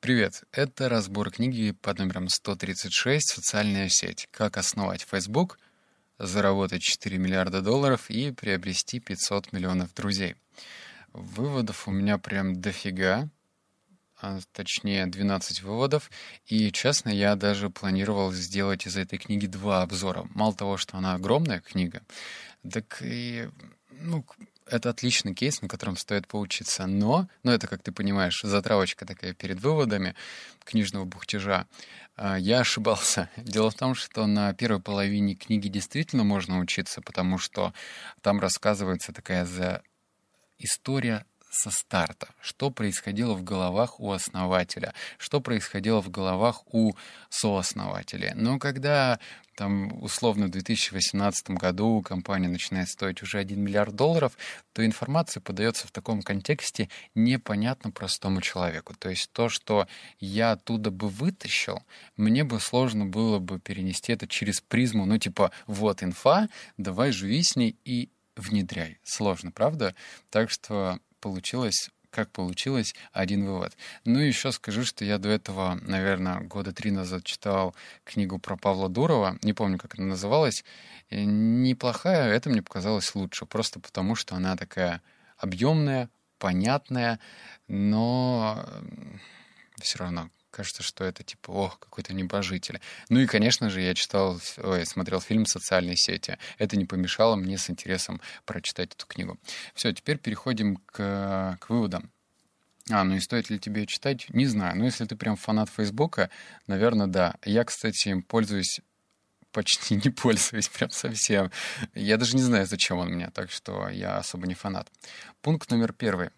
Привет, это разбор книги под номером 136 «Социальная сеть. Как основать Facebook, заработать 4 миллиарда долларов и приобрести 500 миллионов друзей». Выводов у меня прям дофига, а точнее 12 выводов. И, честно, я даже планировал сделать из этой книги два обзора. Мало того, что она огромная книга, так и ну, это отличный кейс, на котором стоит поучиться. Но, ну это, как ты понимаешь, затравочка такая перед выводами книжного бухтежа. А, я ошибался. Дело в том, что на первой половине книги действительно можно учиться, потому что там рассказывается такая за история со старта, что происходило в головах у основателя, что происходило в головах у сооснователя. Но когда там, условно, в 2018 году компания начинает стоить уже 1 миллиард долларов, то информация подается в таком контексте непонятно простому человеку. То есть то, что я оттуда бы вытащил, мне бы сложно было бы перенести это через призму, ну, типа, вот инфа, давай живи с ней и внедряй. Сложно, правда? Так что получилось как получилось, один вывод. Ну и еще скажу, что я до этого, наверное, года три назад читал книгу про Павла Дурова, не помню, как она называлась, и неплохая, это мне показалось лучше, просто потому что она такая объемная, понятная, но все равно кажется, что это типа, ох, какой-то небожитель. Ну и, конечно же, я читал, ой, смотрел фильм «Социальные сети». Это не помешало мне с интересом прочитать эту книгу. Все, теперь переходим к, к выводам. А, ну и стоит ли тебе читать? Не знаю. Но если ты прям фанат Фейсбука, наверное, да. Я, кстати, им пользуюсь почти не пользуюсь, прям совсем. Я даже не знаю, зачем он мне, так что я особо не фанат. Пункт номер первый.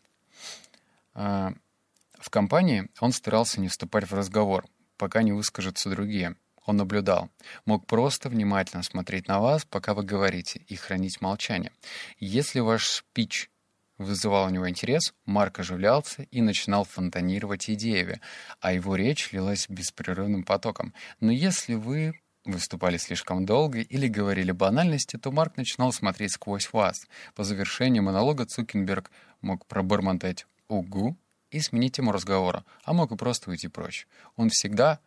В компании он старался не вступать в разговор, пока не выскажутся другие. Он наблюдал. Мог просто внимательно смотреть на вас, пока вы говорите, и хранить молчание. Если ваш спич вызывал у него интерес, Марк оживлялся и начинал фонтанировать идеями, а его речь лилась беспрерывным потоком. Но если вы выступали слишком долго или говорили банальности, то Марк начинал смотреть сквозь вас. По завершении монолога Цукенберг мог пробормотать «Угу», и сменить тему разговора, а мог и просто уйти прочь. Он всегда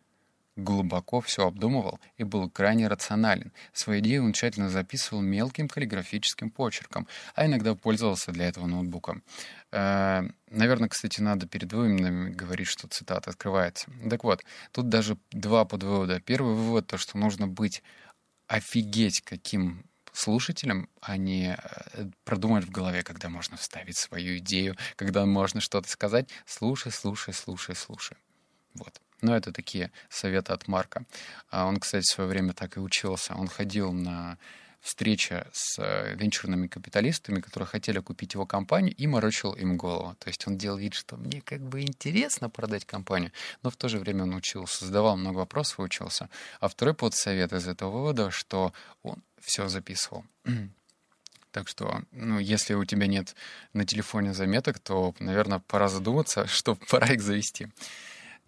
глубоко все обдумывал и был крайне рационален. Свои идеи он тщательно записывал мелким каллиграфическим почерком, а иногда пользовался для этого ноутбуком. Э, наверное, кстати, надо перед выводами говорить, что цитата открывается. Так вот, тут даже два подвывода. Первый вывод, то, что нужно быть офигеть каким слушателям, а не э, продумать в голове, когда можно вставить свою идею, когда можно что-то сказать. Слушай, слушай, слушай, слушай. Вот. Но это такие советы от Марка. А он, кстати, в свое время так и учился. Он ходил на встреча с э, венчурными капиталистами, которые хотели купить его компанию, и морочил им голову. То есть он делал вид, что мне как бы интересно продать компанию, но в то же время он учился, задавал много вопросов учился. А второй подсовет из этого вывода, что он все записывал. Так что, ну, если у тебя нет на телефоне заметок, то, наверное, пора задуматься, что пора их завести.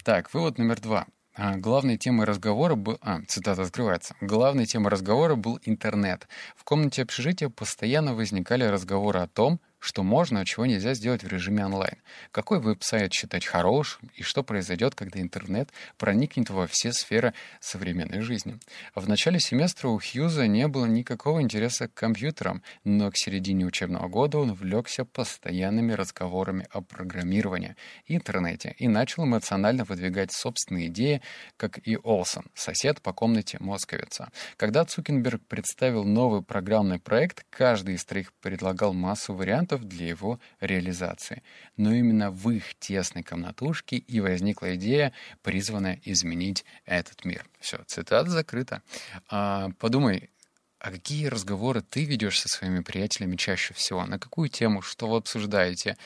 Так, вывод номер два. А, главной темой разговора был... А, цитата открывается. Главной темой разговора был интернет. В комнате общежития постоянно возникали разговоры о том, что можно, а чего нельзя сделать в режиме онлайн. Какой веб-сайт считать хорошим и что произойдет, когда интернет проникнет во все сферы современной жизни. В начале семестра у Хьюза не было никакого интереса к компьютерам, но к середине учебного года он влекся постоянными разговорами о программировании и интернете и начал эмоционально выдвигать собственные идеи, как и Олсон, сосед по комнате московица. Когда Цукенберг представил новый программный проект, каждый из троих предлагал массу вариантов, инструментов для его реализации. Но именно в их тесной комнатушке и возникла идея, призванная изменить этот мир. Все, цитата закрыта. А, подумай, а какие разговоры ты ведешь со своими приятелями чаще всего? На какую тему? Что вы обсуждаете?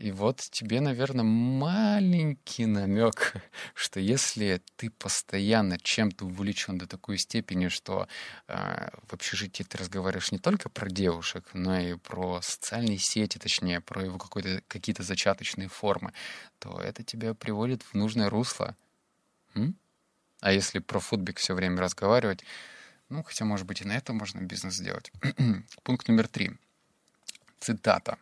И вот тебе, наверное, маленький намек, что если ты постоянно чем-то увлечен до такой степени, что э, в общежитии ты разговариваешь не только про девушек, но и про социальные сети, точнее, про его какие-то зачаточные формы, то это тебя приводит в нужное русло. М? А если про футбик все время разговаривать, ну, хотя, может быть, и на это можно бизнес сделать. Пункт номер три. Цитата.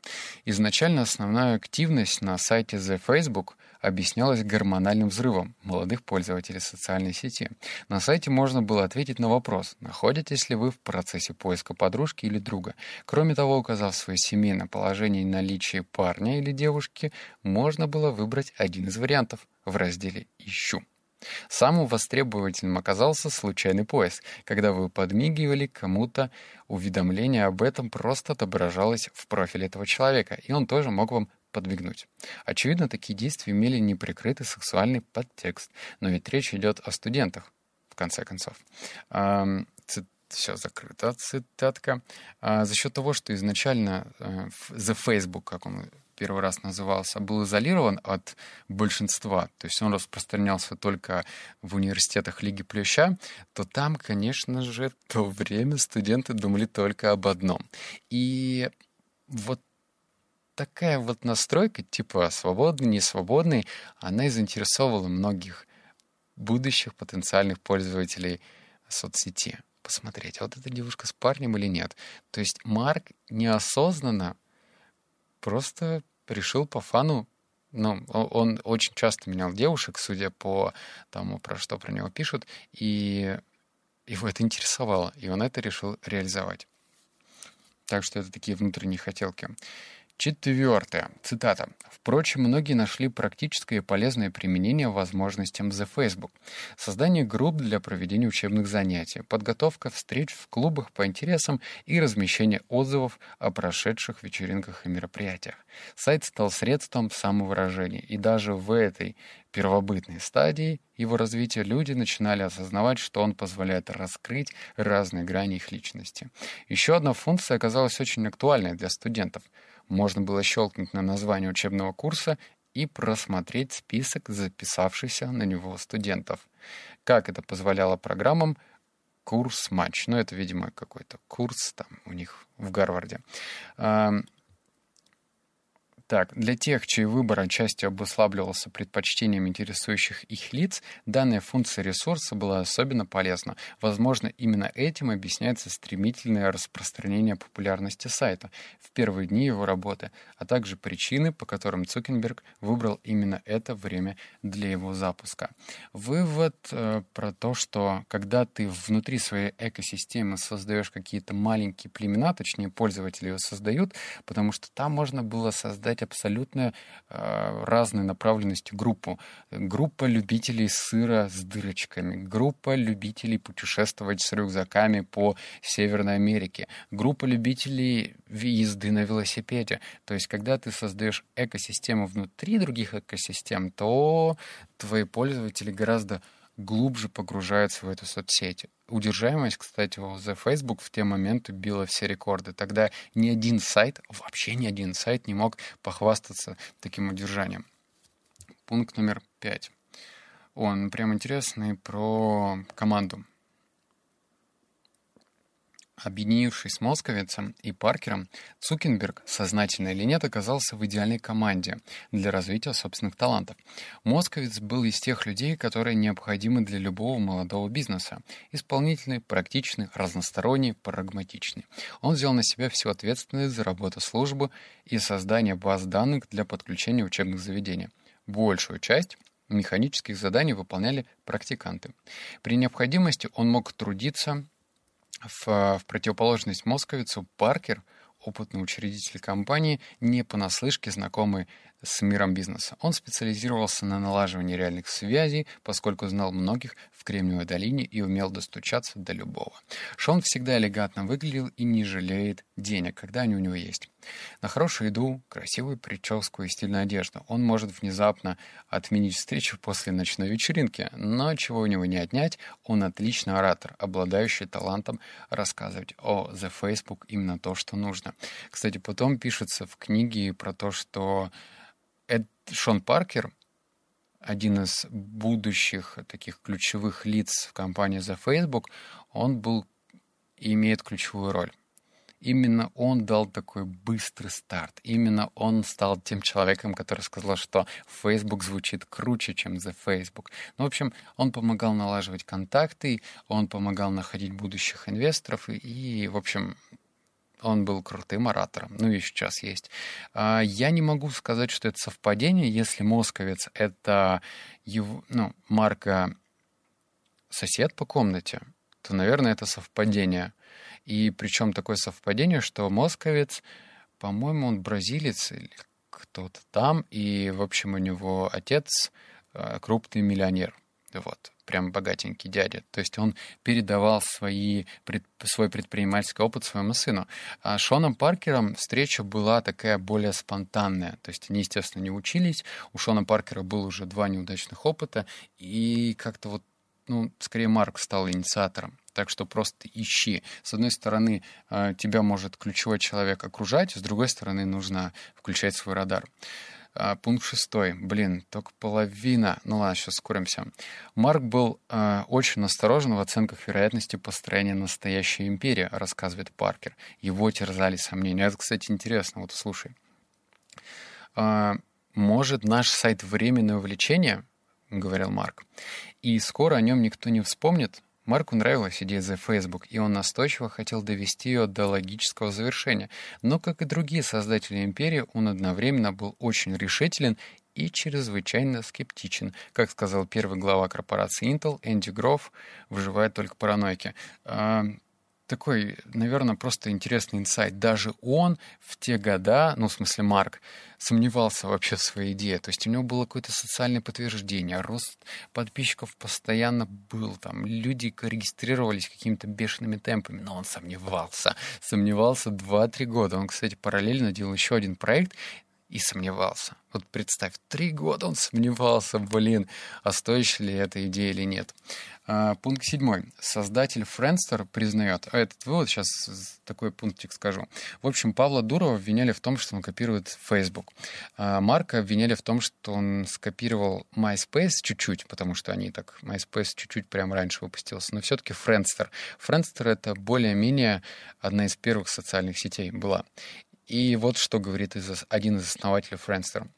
«Изначально основная активность на сайте The Facebook объяснялась гормональным взрывом молодых пользователей социальной сети. На сайте можно было ответить на вопрос, находитесь ли вы в процессе поиска подружки или друга. Кроме того, указав свое семейное положение и наличие парня или девушки, можно было выбрать один из вариантов в разделе «Ищу». Самым востребовательным оказался случайный поиск, когда вы подмигивали кому-то, уведомление об этом просто отображалось в профиле этого человека, и он тоже мог вам подмигнуть. Очевидно, такие действия имели неприкрытый сексуальный подтекст, но ведь речь идет о студентах, в конце концов. Все закрыто, цитатка. А, за счет того, что изначально э, The Facebook, как он первый раз назывался, был изолирован от большинства, то есть он распространялся только в университетах Лиги Плюща, то там, конечно же, в то время студенты думали только об одном. И вот такая вот настройка, типа свободный, не свободный, она и заинтересовала многих будущих потенциальных пользователей соцсети. Посмотреть, а вот эта девушка с парнем или нет. То есть Марк неосознанно просто решил по фану ну, он очень часто менял девушек, судя по тому, про что про него пишут, и его это интересовало, и он это решил реализовать. Так что это такие внутренние хотелки. Четвертое. Цитата. Впрочем, многие нашли практическое и полезное применение возможностям The Facebook. Создание групп для проведения учебных занятий, подготовка встреч в клубах по интересам и размещение отзывов о прошедших вечеринках и мероприятиях. Сайт стал средством самовыражения, и даже в этой первобытной стадии его развития люди начинали осознавать, что он позволяет раскрыть разные грани их личности. Еще одна функция оказалась очень актуальной для студентов — можно было щелкнуть на название учебного курса и просмотреть список записавшихся на него студентов. Как это позволяло программам курс-матч. Ну, это, видимо, какой-то курс там у них в Гарварде. Так, для тех, чей выбор отчасти обуславливался предпочтением интересующих их лиц, данная функция ресурса была особенно полезна. Возможно, именно этим объясняется стремительное распространение популярности сайта в первые дни его работы, а также причины, по которым Цукенберг выбрал именно это время для его запуска. Вывод э, про то, что когда ты внутри своей экосистемы создаешь какие-то маленькие племена, точнее пользователи его создают, потому что там можно было создать создать абсолютно э, разной направленности группу. Группа любителей сыра с дырочками, группа любителей путешествовать с рюкзаками по Северной Америке, группа любителей езды на велосипеде. То есть, когда ты создаешь экосистему внутри других экосистем, то твои пользователи гораздо глубже погружаются в эту соцсеть. Удержаемость, кстати, у The Facebook в те моменты била все рекорды. Тогда ни один сайт, вообще ни один сайт не мог похвастаться таким удержанием. Пункт номер пять. Он прям интересный про команду. Объединившись с Московицем и Паркером, Цукенберг, сознательно или нет, оказался в идеальной команде для развития собственных талантов. Московиц был из тех людей, которые необходимы для любого молодого бизнеса. Исполнительный, практичный, разносторонний, прагматичный. Он взял на себя всю ответственность за работу службы и создание баз данных для подключения учебных заведений. Большую часть механических заданий выполняли практиканты. При необходимости он мог трудиться в, в противоположность московицу Паркер, опытный учредитель компании, не понаслышке знакомый с миром бизнеса. Он специализировался на налаживании реальных связей, поскольку знал многих в Кремниевой долине и умел достучаться до любого. Шон всегда элегантно выглядел и не жалеет денег, когда они у него есть. На хорошую еду, красивую прическу и стильную одежду он может внезапно отменить встречу после ночной вечеринки, но чего у него не отнять, он отличный оратор, обладающий талантом рассказывать о The Facebook именно то, что нужно. Кстати, потом пишется в книге про то, что Эд Шон Паркер, один из будущих таких ключевых лиц в компании The Facebook, он был и имеет ключевую роль. Именно он дал такой быстрый старт. Именно он стал тем человеком, который сказал, что Facebook звучит круче, чем The Facebook. Ну, в общем, он помогал налаживать контакты, он помогал находить будущих инвесторов, и, и в общем, он был крутым оратором, ну и сейчас есть. А, я не могу сказать, что это совпадение, если московец — это его, ну, Марка сосед по комнате, то, наверное, это совпадение. И причем такое совпадение, что московец, по-моему, он бразилец или кто-то там, и, в общем, у него отец э, крупный миллионер. Вот, прям богатенький дядя. То есть он передавал свои, пред, свой предпринимательский опыт своему сыну. А Шоном Паркером встреча была такая более спонтанная. То есть они, естественно, не учились. У Шона Паркера было уже два неудачных опыта. И как-то вот ну, скорее Марк стал инициатором. Так что просто ищи. С одной стороны, э, тебя может ключевой человек окружать, с другой стороны, нужно включать свой радар. А, пункт шестой. Блин, только половина. Ну ладно, сейчас скоримся. Марк был э, очень осторожен в оценках вероятности построения настоящей империи, рассказывает Паркер. Его терзали сомнения. Это, кстати, интересно. Вот слушай. Э, может, наш сайт временное увлечение? — говорил Марк. «И скоро о нем никто не вспомнит». Марку нравилась идея за Facebook, и он настойчиво хотел довести ее до логического завершения. Но, как и другие создатели империи, он одновременно был очень решителен и чрезвычайно скептичен. Как сказал первый глава корпорации Intel, Энди Гроф, выживает только паранойки. Такой, наверное, просто интересный инсайт. Даже он в те года, ну, в смысле Марк, сомневался вообще в своей идее. То есть у него было какое-то социальное подтверждение, рост подписчиков постоянно был, там люди регистрировались какими-то бешеными темпами, но он сомневался. Сомневался 2-3 года. Он, кстати, параллельно делал еще один проект, и сомневался. Вот представь, три года он сомневался, блин, а стоящая ли эта идея или нет. А, пункт седьмой. Создатель Friendster признает, а этот вывод, сейчас такой пунктик скажу. В общем, Павла Дурова обвиняли в том, что он копирует Facebook. А Марка обвиняли в том, что он скопировал MySpace чуть-чуть, потому что они так, MySpace чуть-чуть прямо раньше выпустился, но все-таки Friendster. Friendster — это более-менее одна из первых социальных сетей была. И вот что говорит один из основателей Friendster.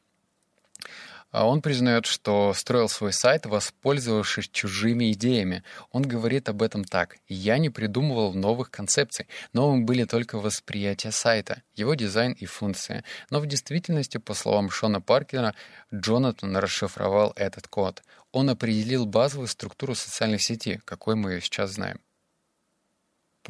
А он признает, что строил свой сайт, воспользовавшись чужими идеями. Он говорит об этом так. «Я не придумывал новых концепций. Новым были только восприятия сайта, его дизайн и функции. Но в действительности, по словам Шона Паркера, Джонатан расшифровал этот код. Он определил базовую структуру социальных сетей, какой мы ее сейчас знаем.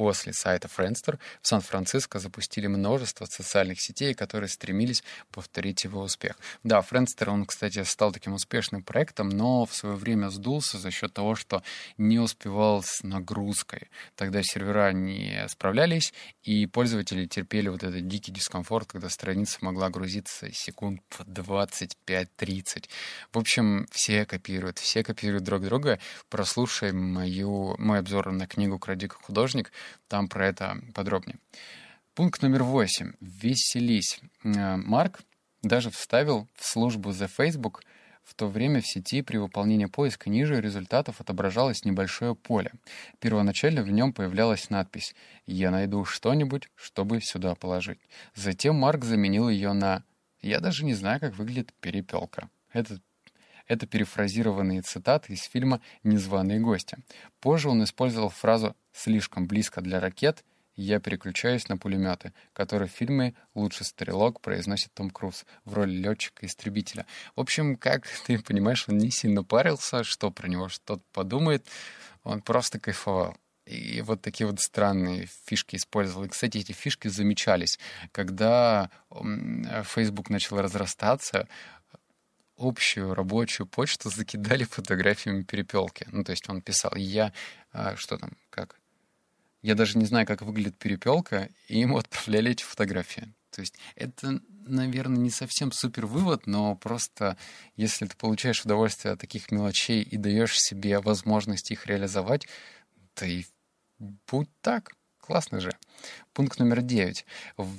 После сайта Friendster в Сан-Франциско запустили множество социальных сетей, которые стремились повторить его успех. Да, Friendster, он, кстати, стал таким успешным проектом, но в свое время сдулся за счет того, что не успевал с нагрузкой. Тогда сервера не справлялись, и пользователи терпели вот этот дикий дискомфорт, когда страница могла грузиться секунд по 25-30. В общем, все копируют, все копируют друг друга. Прослушай мою, мой обзор на книгу «Кради художник», там про это подробнее. Пункт номер восемь. Веселись. Э, Марк даже вставил в службу The Facebook в то время в сети при выполнении поиска ниже результатов отображалось небольшое поле. Первоначально в нем появлялась надпись «Я найду что-нибудь, чтобы сюда положить». Затем Марк заменил ее на «Я даже не знаю, как выглядит перепелка». Этот это перефразированные цитаты из фильма «Незваные гости». Позже он использовал фразу «слишком близко для ракет», я переключаюсь на пулеметы, которые в фильме «Лучший стрелок» произносит Том Круз в роли летчика-истребителя. В общем, как ты понимаешь, он не сильно парился, что про него что-то подумает. Он просто кайфовал. И вот такие вот странные фишки использовал. И, кстати, эти фишки замечались. Когда Facebook начал разрастаться, общую рабочую почту закидали фотографиями перепелки. Ну, то есть он писал, я, а, что там, как? Я даже не знаю, как выглядит перепелка, и ему отправляли эти фотографии. То есть это, наверное, не совсем супер вывод, но просто если ты получаешь удовольствие от таких мелочей и даешь себе возможность их реализовать, то и будь так. Классно же. Пункт номер 9.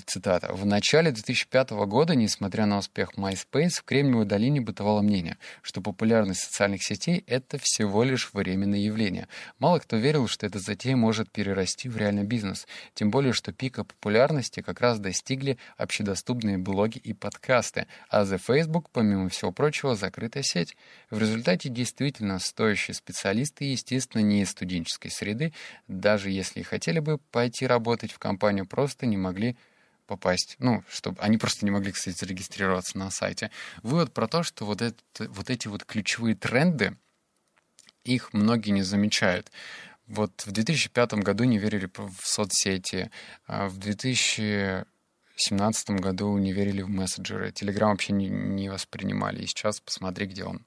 Цитата. «В начале 2005 года, несмотря на успех MySpace, в Кремниевой долине бытовало мнение, что популярность социальных сетей — это всего лишь временное явление. Мало кто верил, что эта затея может перерасти в реальный бизнес. Тем более, что пика популярности как раз достигли общедоступные блоги и подкасты, а The Facebook, помимо всего прочего, закрытая сеть. В результате действительно стоящие специалисты, естественно, не из студенческой среды, даже если и хотели бы пойти работать в компанию, компанию просто не могли попасть. Ну, чтобы они просто не могли, кстати, зарегистрироваться на сайте. Вывод про то, что вот, это, вот эти вот ключевые тренды, их многие не замечают. Вот в 2005 году не верили в соцсети, а в 2017 году не верили в мессенджеры, Телеграм вообще не, не воспринимали. И сейчас посмотри, где он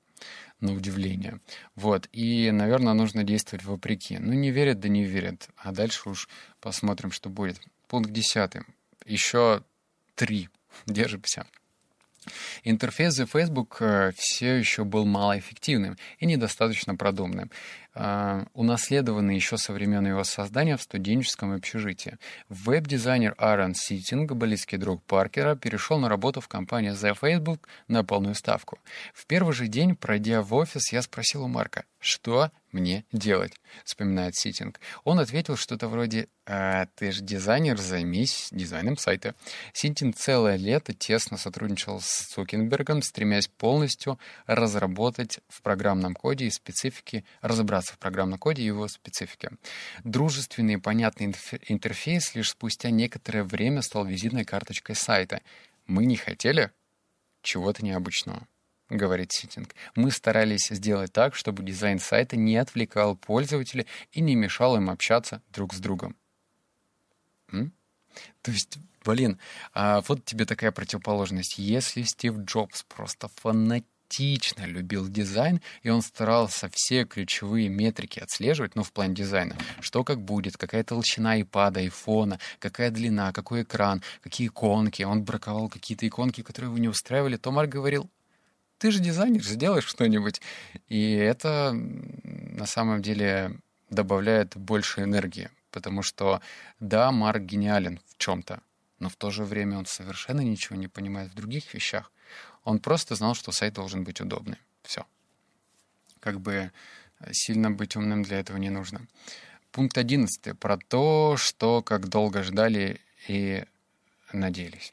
на удивление. Вот. И, наверное, нужно действовать вопреки. Ну, не верят, да не верят. А дальше уж посмотрим, что будет. Пункт десятый. Еще три. Держимся. Интерфейс Facebook э, все еще был малоэффективным и недостаточно продуманным. Uh, унаследованный еще со времен его создания в студенческом общежитии. Веб-дизайнер Аарон Ситинг, близкий друг Паркера, перешел на работу в компанию The Facebook на полную ставку. В первый же день, пройдя в офис, я спросил у Марка, что мне делать, вспоминает Ситинг. Он ответил что-то вроде а, «Ты же дизайнер, займись дизайном сайта». Ситинг целое лето тесно сотрудничал с Цукенбергом, стремясь полностью разработать в программном коде и специфике, разобраться в программном коде и его специфике. Дружественный и понятный интерфейс лишь спустя некоторое время стал визитной карточкой сайта. Мы не хотели чего-то необычного. — говорит Ситтиг. «Мы старались сделать так, чтобы дизайн сайта не отвлекал пользователя и не мешал им общаться друг с другом». М? То есть, блин, а вот тебе такая противоположность. Если Стив Джобс просто фанатично любил дизайн, и он старался все ключевые метрики отслеживать, ну, в плане дизайна, что как будет, какая толщина iPad, айфона, какая длина, какой экран, какие иконки, он браковал какие-то иконки, которые его не устраивали, то Марк говорил, ты же дизайнер, сделаешь что-нибудь. И это на самом деле добавляет больше энергии, потому что да, Марк гениален в чем-то, но в то же время он совершенно ничего не понимает в других вещах. Он просто знал, что сайт должен быть удобный. Все. Как бы сильно быть умным для этого не нужно. Пункт 11 про то, что как долго ждали и надеялись.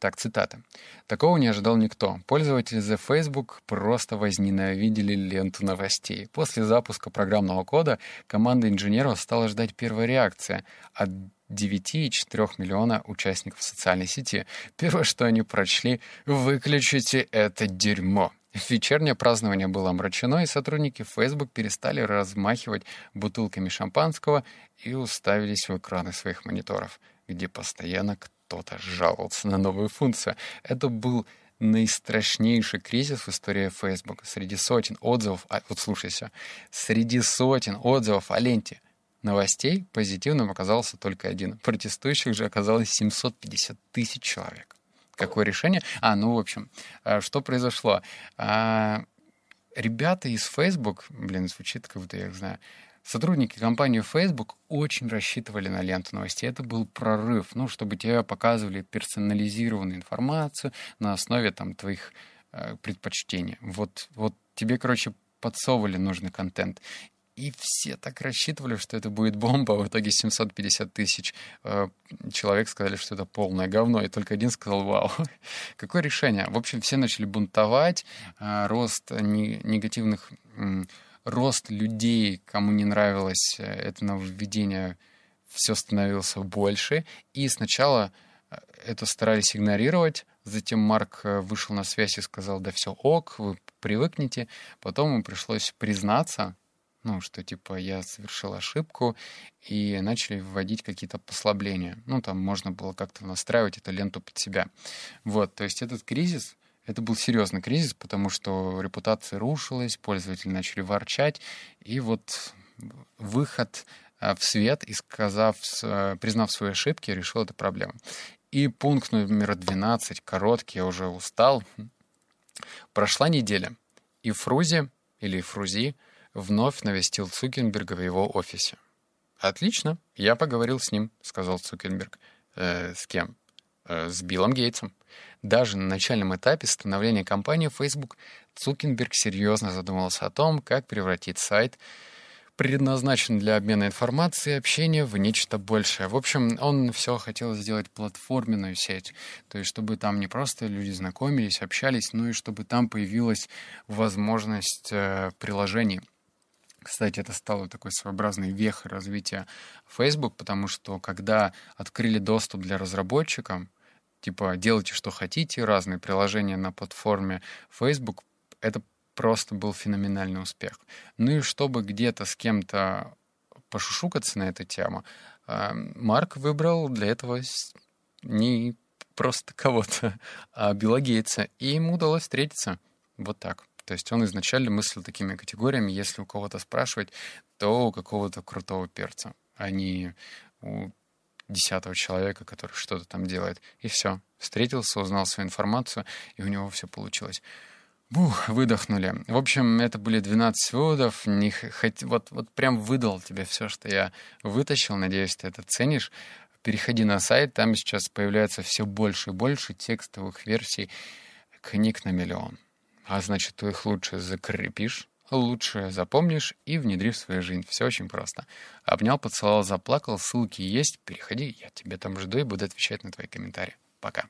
Так, цитата. «Такого не ожидал никто. Пользователи The Facebook просто возненавидели ленту новостей. После запуска программного кода команда инженеров стала ждать первой реакции от 9,4 миллиона участников социальной сети. Первое, что они прочли — «Выключите это дерьмо». Вечернее празднование было омрачено, и сотрудники Facebook перестали размахивать бутылками шампанского и уставились в экраны своих мониторов, где постоянно кто-то жаловался на новую функцию. Это был наистрашнейший кризис в истории Facebook. Среди сотен отзывов, а, вот слушайся, среди сотен отзывов о ленте новостей позитивным оказался только один. Протестующих же оказалось 750 тысяч человек. Какое решение? А, ну, в общем, а, что произошло? А, ребята из Facebook, блин, звучит, как будто я их знаю, Сотрудники компании Facebook очень рассчитывали на ленту новостей. Это был прорыв, ну, чтобы тебе показывали персонализированную информацию на основе там твоих э, предпочтений. Вот, вот тебе, короче, подсовывали нужный контент. И все так рассчитывали, что это будет бомба, в итоге 750 тысяч э, человек сказали, что это полное говно, и только один сказал «Вау». Какое решение? В общем, все начали бунтовать, э, рост не, негативных рост людей, кому не нравилось э, это нововведение, все становился больше. И сначала э, это старались игнорировать. Затем Марк э, вышел на связь и сказал, да все ок, вы привыкнете. Потом ему пришлось признаться, ну, что типа я совершил ошибку, и начали вводить какие-то послабления. Ну, там можно было как-то настраивать эту ленту под себя. Вот, то есть этот кризис, это был серьезный кризис, потому что репутация рушилась, пользователи начали ворчать, и вот выход э, в свет и сказав, э, признав свои ошибки, решил эту проблему. И пункт номер 12, короткий, я уже устал. Прошла неделя, и Фрузи, или Фрузи, вновь навестил Цукенберга в его офисе. «Отлично, я поговорил с ним», — сказал Цукенберг. «Э, «С кем?» э, «С Биллом Гейтсом». Даже на начальном этапе становления компании Facebook Цукенберг серьезно задумался о том, как превратить сайт, предназначенный для обмена информацией и общения, в нечто большее. В общем, он все хотел сделать платформенную сеть, то есть чтобы там не просто люди знакомились, общались, но и чтобы там появилась возможность э, приложений Кстати, это стало такой своеобразной вехой развития Facebook, потому что когда открыли доступ для разработчиков, типа делайте что хотите, разные приложения на платформе Facebook, это просто был феноменальный успех. Ну и чтобы где-то с кем-то пошушукаться на эту тему, э, Марк выбрал для этого не просто кого-то, а Билла Гейтса, и ему удалось встретиться вот так. То есть он изначально мыслил такими категориями, если у кого-то спрашивать, то у какого-то крутого перца, а не у десятого человека, который что-то там делает. И все. Встретился, узнал свою информацию, и у него все получилось. Бух, выдохнули. В общем, это были 12 выводов. Не хоть, вот, вот прям выдал тебе все, что я вытащил. Надеюсь, ты это ценишь. Переходи на сайт, там сейчас появляется все больше и больше текстовых версий книг на миллион. А значит, ты их лучше закрепишь, лучше запомнишь и внедри в свою жизнь. Все очень просто. Обнял, поцеловал, заплакал. Ссылки есть. Переходи, я тебя там жду и буду отвечать на твои комментарии. Пока.